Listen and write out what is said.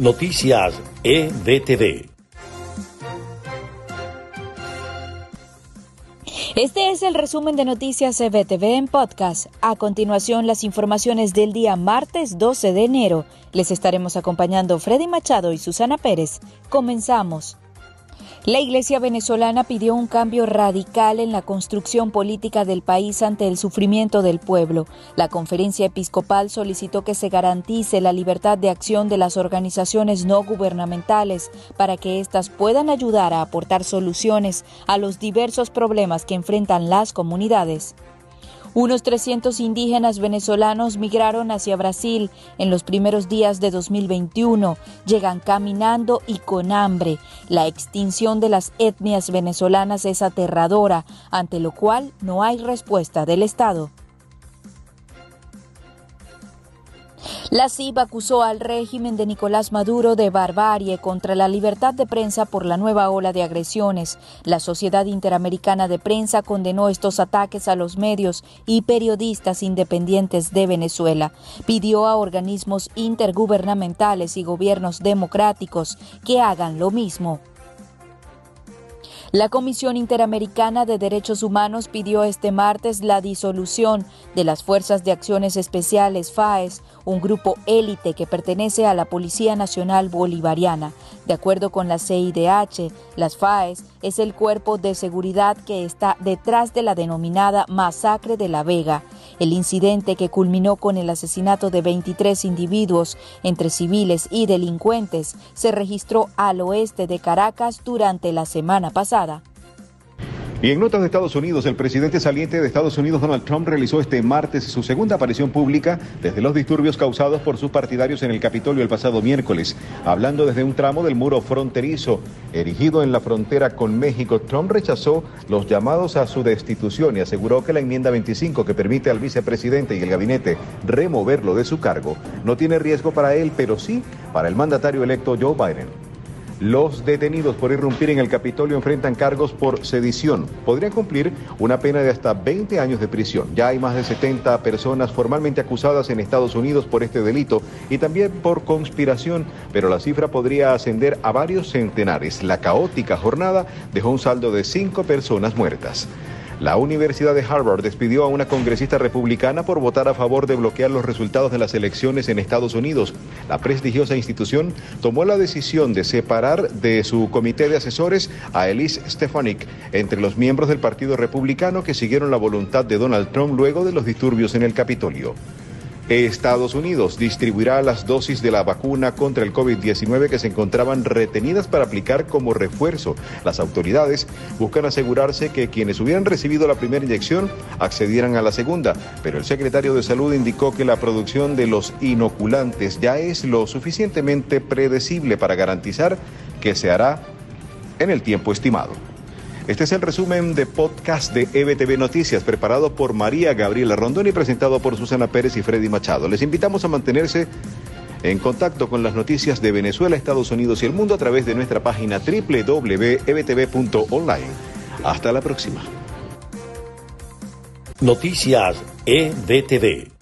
Noticias EBTV. Este es el resumen de Noticias EBTV en podcast. A continuación, las informaciones del día martes 12 de enero. Les estaremos acompañando Freddy Machado y Susana Pérez. Comenzamos. La Iglesia venezolana pidió un cambio radical en la construcción política del país ante el sufrimiento del pueblo. La conferencia episcopal solicitó que se garantice la libertad de acción de las organizaciones no gubernamentales para que éstas puedan ayudar a aportar soluciones a los diversos problemas que enfrentan las comunidades. Unos 300 indígenas venezolanos migraron hacia Brasil en los primeros días de 2021. Llegan caminando y con hambre. La extinción de las etnias venezolanas es aterradora, ante lo cual no hay respuesta del Estado. La CIB acusó al régimen de Nicolás Maduro de barbarie contra la libertad de prensa por la nueva ola de agresiones. La Sociedad Interamericana de Prensa condenó estos ataques a los medios y periodistas independientes de Venezuela. Pidió a organismos intergubernamentales y gobiernos democráticos que hagan lo mismo. La Comisión Interamericana de Derechos Humanos pidió este martes la disolución de las Fuerzas de Acciones Especiales FAES, un grupo élite que pertenece a la Policía Nacional Bolivariana. De acuerdo con la CIDH, las FAES es el cuerpo de seguridad que está detrás de la denominada Masacre de la Vega, el incidente que culminó con el asesinato de 23 individuos entre civiles y delincuentes se registró al oeste de Caracas durante la semana pasada. Y en notas de Estados Unidos, el presidente saliente de Estados Unidos, Donald Trump, realizó este martes su segunda aparición pública desde los disturbios causados por sus partidarios en el Capitolio el pasado miércoles. Hablando desde un tramo del muro fronterizo erigido en la frontera con México, Trump rechazó los llamados a su destitución y aseguró que la enmienda 25 que permite al vicepresidente y el gabinete removerlo de su cargo no tiene riesgo para él, pero sí para el mandatario electo Joe Biden. Los detenidos por irrumpir en el Capitolio enfrentan cargos por sedición. Podrían cumplir una pena de hasta 20 años de prisión. Ya hay más de 70 personas formalmente acusadas en Estados Unidos por este delito y también por conspiración, pero la cifra podría ascender a varios centenares. La caótica jornada dejó un saldo de cinco personas muertas. La Universidad de Harvard despidió a una congresista republicana por votar a favor de bloquear los resultados de las elecciones en Estados Unidos. La prestigiosa institución tomó la decisión de separar de su comité de asesores a Elise Stefanik entre los miembros del Partido Republicano que siguieron la voluntad de Donald Trump luego de los disturbios en el Capitolio. Estados Unidos distribuirá las dosis de la vacuna contra el COVID-19 que se encontraban retenidas para aplicar como refuerzo. Las autoridades buscan asegurarse que quienes hubieran recibido la primera inyección accedieran a la segunda, pero el secretario de Salud indicó que la producción de los inoculantes ya es lo suficientemente predecible para garantizar que se hará en el tiempo estimado. Este es el resumen de podcast de EBTV Noticias, preparado por María Gabriela Rondón y presentado por Susana Pérez y Freddy Machado. Les invitamos a mantenerse en contacto con las noticias de Venezuela, Estados Unidos y el mundo a través de nuestra página www.ebtv.online. Hasta la próxima. Noticias EBTV.